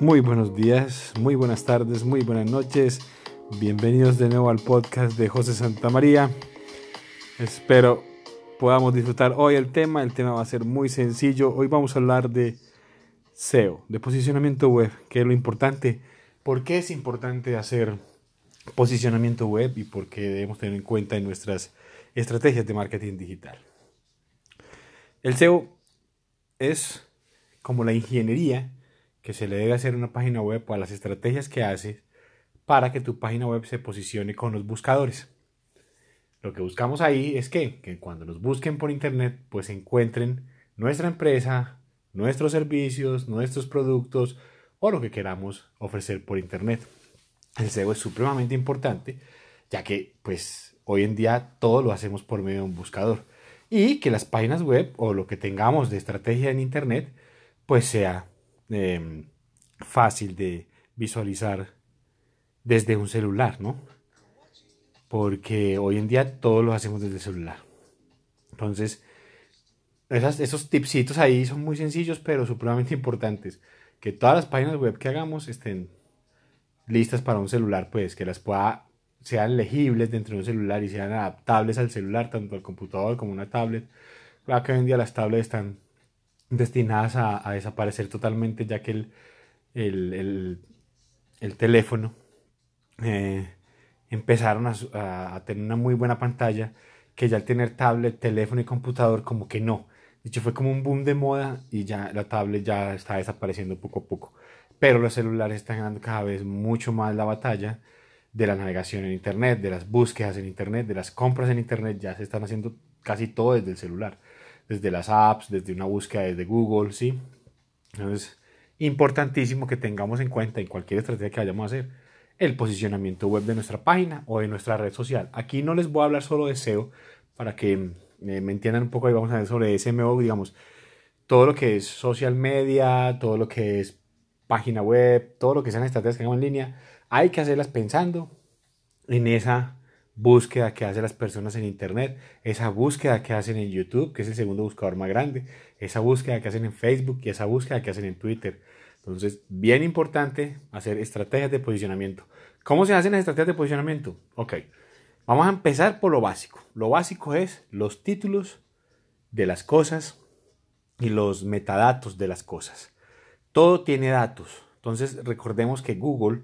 Muy buenos días, muy buenas tardes, muy buenas noches. Bienvenidos de nuevo al podcast de José Santa María. Espero podamos disfrutar hoy el tema. El tema va a ser muy sencillo. Hoy vamos a hablar de SEO, de posicionamiento web, que es lo importante. ¿Por qué es importante hacer posicionamiento web y por qué debemos tener en cuenta en nuestras estrategias de marketing digital? El SEO es como la ingeniería que se le debe hacer una página web o a las estrategias que haces para que tu página web se posicione con los buscadores. Lo que buscamos ahí es que, que cuando nos busquen por internet, pues encuentren nuestra empresa, nuestros servicios, nuestros productos o lo que queramos ofrecer por internet. El SEO es supremamente importante, ya que pues hoy en día todo lo hacemos por medio de un buscador y que las páginas web o lo que tengamos de estrategia en internet pues sea Em, fácil de visualizar desde un celular, ¿no? Porque hoy en día todo lo hacemos desde el celular. Entonces, esos tipsitos ahí son muy sencillos, pero supremamente importantes. Que todas las páginas web que hagamos estén listas para un celular, pues que las pueda, sean legibles dentro de un celular y sean adaptables al celular, tanto al computador como a una tablet. Claro que hoy en día las tablets están destinadas a, desaparecer totalmente, ya que el, el, teléfono eh, empezaron a, tener una muy buena pantalla, que ya al tener tablet, teléfono y computador, como que no. De hecho, fue como un boom de moda y ya la tablet ya está desapareciendo poco a poco. Pero los celulares están ganando cada vez mucho más la batalla de la navegación en Internet, de las búsquedas en Internet, de las compras en Internet, ya se están haciendo casi todo desde el celular desde las apps, desde una búsqueda desde Google, ¿sí? Entonces, importantísimo que tengamos en cuenta en cualquier estrategia que vayamos a hacer el posicionamiento web de nuestra página o de nuestra red social. Aquí no les voy a hablar solo de SEO para que eh, me entiendan un poco y vamos a ver sobre SMO, digamos, todo lo que es social media, todo lo que es página web, todo lo que sean estrategias que hagamos en línea, hay que hacerlas pensando en esa búsqueda que hacen las personas en Internet, esa búsqueda que hacen en YouTube, que es el segundo buscador más grande, esa búsqueda que hacen en Facebook y esa búsqueda que hacen en Twitter. Entonces, bien importante hacer estrategias de posicionamiento. ¿Cómo se hacen las estrategias de posicionamiento? Ok, vamos a empezar por lo básico. Lo básico es los títulos de las cosas y los metadatos de las cosas. Todo tiene datos. Entonces, recordemos que Google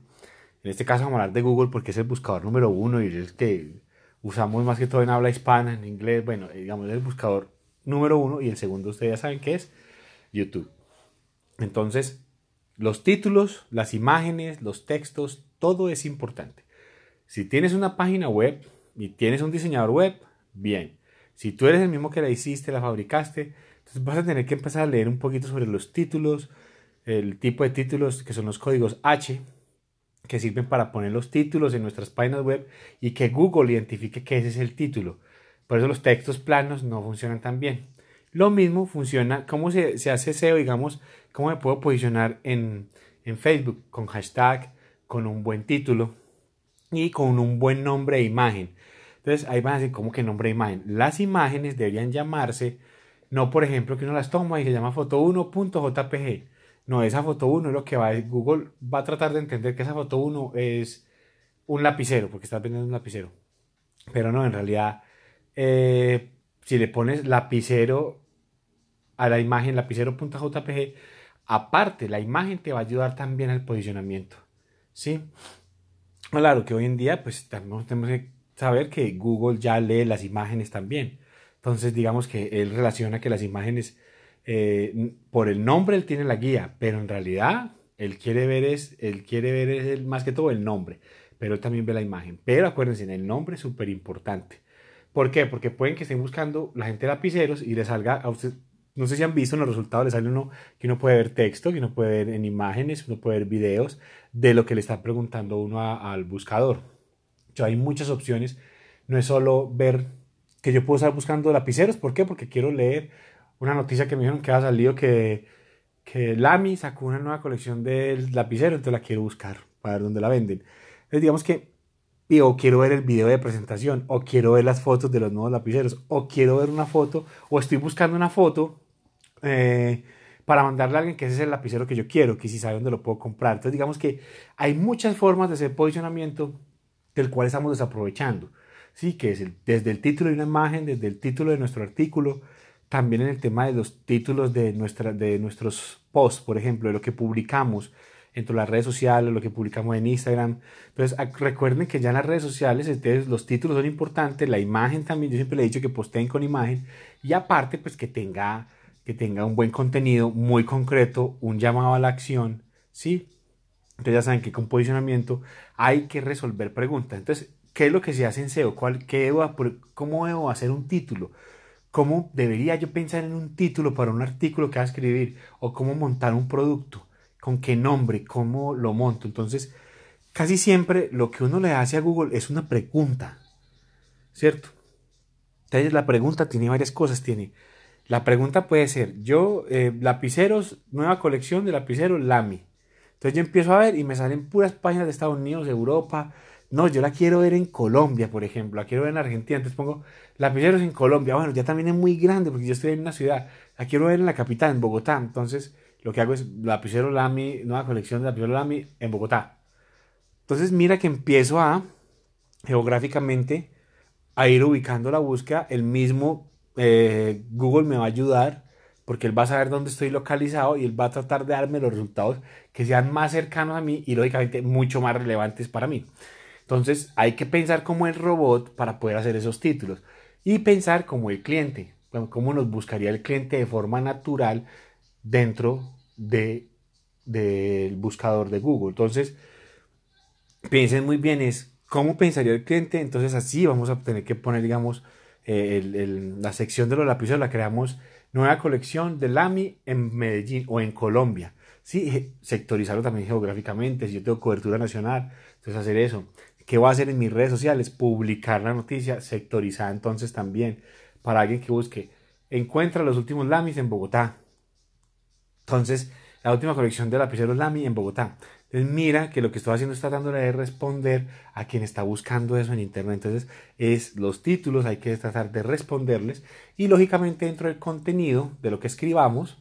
en este caso vamos a hablar de Google porque es el buscador número uno y es el que usamos más que todo en habla hispana, en inglés. Bueno, eh, digamos, el buscador número uno y el segundo ustedes ya saben que es YouTube. Entonces, los títulos, las imágenes, los textos, todo es importante. Si tienes una página web y tienes un diseñador web, bien. Si tú eres el mismo que la hiciste, la fabricaste, entonces vas a tener que empezar a leer un poquito sobre los títulos, el tipo de títulos que son los códigos H, que sirven para poner los títulos en nuestras páginas web y que Google identifique que ese es el título. Por eso los textos planos no funcionan tan bien. Lo mismo funciona, ¿cómo se, hace SEO? Digamos, ¿cómo me puedo posicionar en, en Facebook? Con hashtag, con un buen título y con un buen nombre e imagen. Entonces ahí van a decir, ¿cómo que nombre e imagen? Las imágenes deberían llamarse, no por ejemplo que uno las toma y se llama foto1.jpg no, esa foto 1 es lo que va a Google va a tratar de entender que esa foto 1 es un lapicero, porque estás vendiendo un lapicero. Pero no, en realidad, eh, si le pones lapicero a la imagen, lapicero.jpg, aparte, la imagen te va a ayudar también al posicionamiento. ¿Sí? Claro que hoy en día, pues tenemos que saber que Google ya lee las imágenes también. Entonces, digamos que él relaciona que las imágenes eh, por el nombre él tiene la guía, pero en realidad él quiere ver es, él quiere ver es más que todo el nombre, pero él también ve la imagen. Pero acuérdense, el nombre es súper importante. ¿Por qué? Porque pueden que estén buscando la gente lapiceros y les salga a usted, no sé si han visto en los resultados, le sale uno que uno puede ver texto, que uno puede ver en imágenes, uno puede ver videos de lo que le está preguntando uno al buscador. Yo, hay muchas opciones, no es solo ver que yo puedo estar buscando lapiceros, ¿por qué? Porque quiero leer una noticia que me dijeron que ha salido que, que Lamy sacó una nueva colección del lapicero, entonces la quiero buscar para ver dónde la venden. Entonces digamos que o quiero ver el video de presentación, o quiero ver las fotos de los nuevos lapiceros, o quiero ver una foto, o estoy buscando una foto eh, para mandarle a alguien que ese es el lapicero que yo quiero, que si sabe dónde lo puedo comprar. Entonces digamos que hay muchas formas de hacer posicionamiento del cual estamos desaprovechando. Sí, que es desde el título de una imagen, desde el título de nuestro artículo, también en el tema de los títulos de, nuestra, de nuestros posts, por ejemplo, de lo que publicamos entre las redes sociales, lo que publicamos en Instagram. Entonces, recuerden que ya en las redes sociales entonces, los títulos son importantes, la imagen también, yo siempre le he dicho que posteen con imagen y aparte, pues que tenga, que tenga un buen contenido muy concreto, un llamado a la acción, ¿sí? Entonces ya saben que con posicionamiento hay que resolver preguntas. Entonces, ¿qué es lo que se hace en SEO? ¿Cuál, qué ¿Cómo debo hacer un título? ¿Cómo debería yo pensar en un título para un artículo que va a escribir? ¿O cómo montar un producto? ¿Con qué nombre? ¿Cómo lo monto? Entonces, casi siempre lo que uno le hace a Google es una pregunta, ¿cierto? Entonces la pregunta tiene varias cosas. Tiene, la pregunta puede ser, yo, eh, lapiceros, nueva colección de lapiceros Lamy. Entonces yo empiezo a ver y me salen puras páginas de Estados Unidos, Europa, no, yo la quiero ver en Colombia, por ejemplo, la quiero ver en Argentina, entonces pongo lapiceros en Colombia, bueno, ya también es muy grande porque yo estoy en una ciudad, la quiero ver en la capital, en Bogotá, entonces lo que hago es lapicero Lamy, nueva colección de lapicero Lamy en Bogotá. Entonces mira que empiezo a, geográficamente, a ir ubicando la búsqueda, el mismo eh, Google me va a ayudar porque él va a saber dónde estoy localizado y él va a tratar de darme los resultados que sean más cercanos a mí y lógicamente mucho más relevantes para mí. Entonces hay que pensar como el robot para poder hacer esos títulos y pensar como el cliente, cómo nos buscaría el cliente de forma natural dentro de, del buscador de Google. Entonces, piensen muy bien es cómo pensaría el cliente, entonces así vamos a tener que poner, digamos, eh, la sección de los lápices la creamos nueva colección de Lamy en Medellín o en Colombia. Sí, sectorizarlo también geográficamente, si yo tengo cobertura nacional, entonces hacer eso. ¿Qué voy a hacer en mis redes sociales? Publicar la noticia sectorizada entonces también para alguien que busque. Encuentra los últimos Lamis en Bogotá. Entonces, la última colección de lapiceros Lamy en Bogotá. Entonces, mira que lo que estoy haciendo es tratándole de responder a quien está buscando eso en Internet. Entonces, es los títulos, hay que tratar de responderles. Y lógicamente, dentro del contenido de lo que escribamos,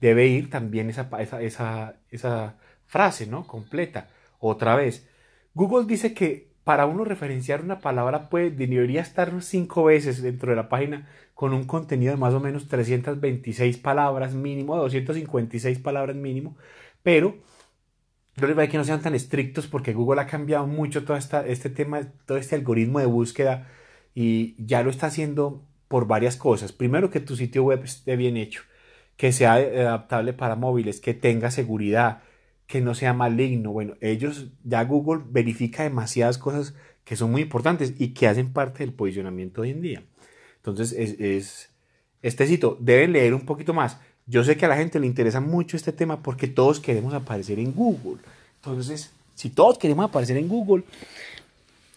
debe ir también esa, esa, esa, esa frase, ¿no? Completa. Otra vez, Google dice que para uno referenciar una palabra puede, debería estar cinco veces dentro de la página con un contenido de más o menos 326 palabras mínimo, 256 palabras mínimo, pero yo les voy a que no sean tan estrictos porque Google ha cambiado mucho todo esta, este tema, todo este algoritmo de búsqueda y ya lo está haciendo por varias cosas. Primero que tu sitio web esté bien hecho, que sea adaptable para móviles, que tenga seguridad, que no sea maligno. Bueno, ellos, ya Google verifica demasiadas cosas que son muy importantes y que hacen parte del posicionamiento hoy en día. Entonces, es, este sitio, deben leer un poquito más. Yo sé que a la gente le interesa mucho este tema porque todos queremos aparecer en Google. Entonces, si todos queremos aparecer en Google,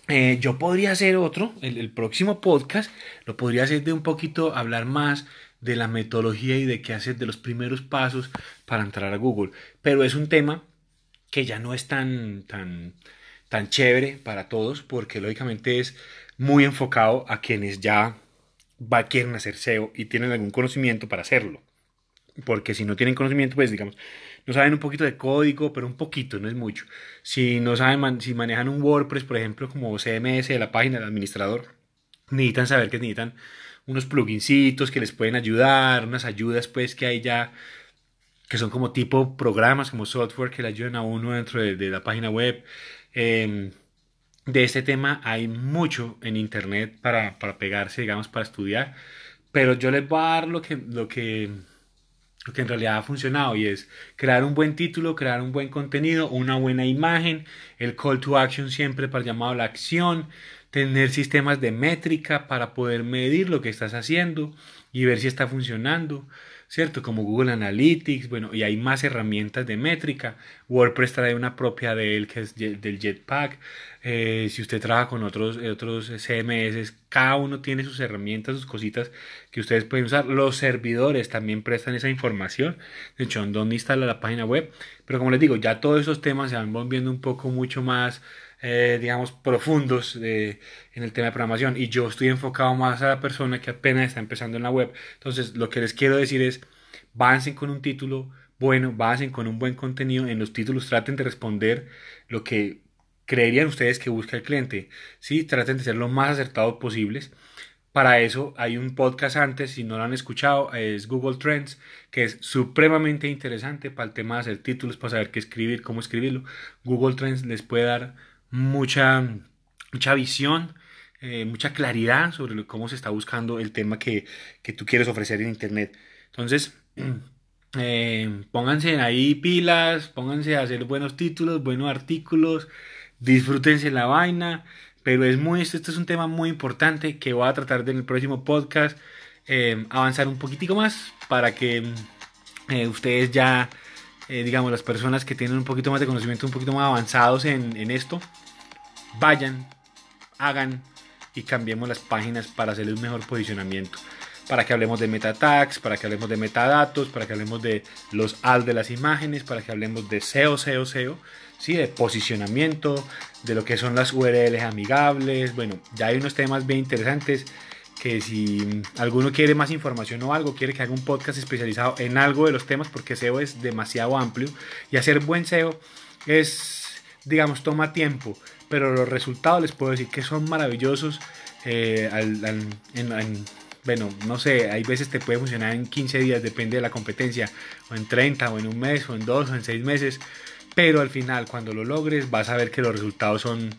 eh, yo podría hacer otro, el, el, próximo podcast, lo podría hacer de un poquito, hablar más de la metodología y de qué hacer, de los primeros pasos para entrar a Google. Pero es un tema que ya no es tan, tan, tan chévere para todos porque lógicamente es muy enfocado a quienes ya va, quieren hacer SEO y tienen algún conocimiento para hacerlo. Porque si no tienen conocimiento, pues digamos, no saben un poquito de código, pero un poquito, no es mucho. Si no saben, si manejan un WordPress, por ejemplo, como CMS de la página del administrador, necesitan saber que necesitan unos plugincitos que les pueden ayudar, unas ayudas pues que hay ya que son como tipo programas, como software que le ayudan a uno dentro de, la página web. Em, de este tema hay mucho en internet para, para, pegarse, digamos, para estudiar. Pero yo les voy a dar lo que, lo que, lo que en realidad ha funcionado y es crear un buen título, crear un buen contenido, una buena imagen, el call to action siempre para llamado a la acción, tener sistemas de métrica para poder medir lo que estás haciendo y ver si está funcionando, ¿cierto? Como Google Analytics, bueno, y hay más herramientas de métrica. WordPress trae una propia de él que es del Jetpack. Eh, si usted trabaja con otros, otros CMS, cada uno tiene sus herramientas, sus cositas que ustedes pueden usar. Los servidores también prestan esa información. De hecho, dónde instala la página web. Pero como les digo, ya todos esos temas se van volviendo un poco mucho más eh, digamos, profundos en el tema de programación y yo estoy enfocado más a la persona que apenas está empezando en la web. Entonces, lo que les quiero decir es, Avancen con un título bueno, avancen con un buen contenido. En los títulos traten de responder lo que creerían ustedes que busca el cliente. Sí, traten de ser lo más acertados posibles. Para eso hay un podcast antes, si no lo han escuchado, es Google Trends, que es supremamente interesante para el tema de hacer títulos, para saber qué escribir, cómo escribirlo. Google Trends les puede dar mucha, mucha visión, eh, mucha claridad sobre cómo se está buscando el tema que, que tú quieres ofrecer en Internet. Entonces, eh, pónganse ahí pilas, pónganse a hacer buenos títulos, buenos artículos, disfrútense la vaina pero es muy, este es un tema muy importante que voy a tratar en el próximo podcast, eh, avanzar un poquitico más para que ustedes ya, digamos, las personas que tienen un poquito más de conocimiento, un poquito más avanzados en, en esto, vayan, hagan y cambiemos las páginas para hacerle un mejor posicionamiento para que hablemos de meta tags, para que hablemos de metadatos, para que hablemos de los al de las imágenes, para que hablemos de SEO, SEO, SEO ¿sí? de posicionamiento, de lo que son las URLs amigables. Bueno, ya hay unos temas bien interesantes que si alguno quiere más información o algo, quiere que haga un podcast especializado en algo de los temas, porque SEO es demasiado amplio y hacer buen SEO es, digamos, toma tiempo, pero los resultados les puedo decir que son maravillosos. Eh, bueno, no sé, hay veces te puede funcionar en 15 días, depende de la competencia, o en 30, o en un mes, o en dos, o en seis meses, pero al final cuando lo logres vas a ver que los resultados son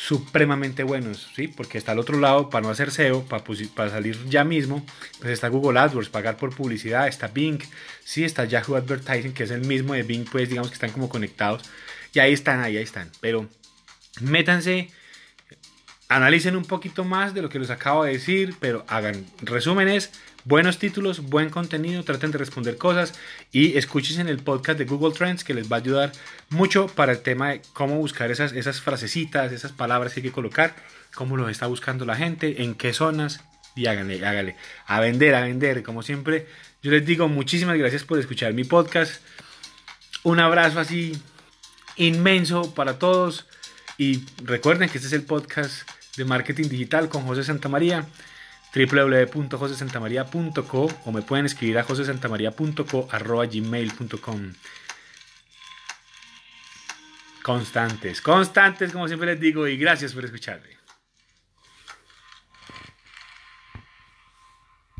supremamente buenos, ¿sí? Porque está al otro lado, para no hacer SEO, para, para salir ya mismo, pues está Google AdWords, pagar por publicidad, está Bing, sí, está Yahoo Advertising, que es el mismo de Bing, pues digamos que están como conectados, y ahí están, ahí, están, pero métanse, analicen un poquito más de lo que les acabo de decir, pero hagan resúmenes, buenos títulos, buen contenido, traten de responder cosas y escuchen el podcast de Google Trends que les va a ayudar mucho para el tema de cómo buscar esas, esas frasecitas, esas palabras que hay que colocar, cómo los está buscando la gente, en qué zonas y háganle, háganle, a vender, a vender, como siempre. Yo les digo muchísimas gracias por escuchar mi podcast. Un abrazo así inmenso para todos y recuerden que este es el podcast de marketing digital con José Santamaría www.josesantamaria.co o me pueden escribir a josesantamaria.co arroba gmail.com constantes, constantes como siempre les digo y gracias por escucharme.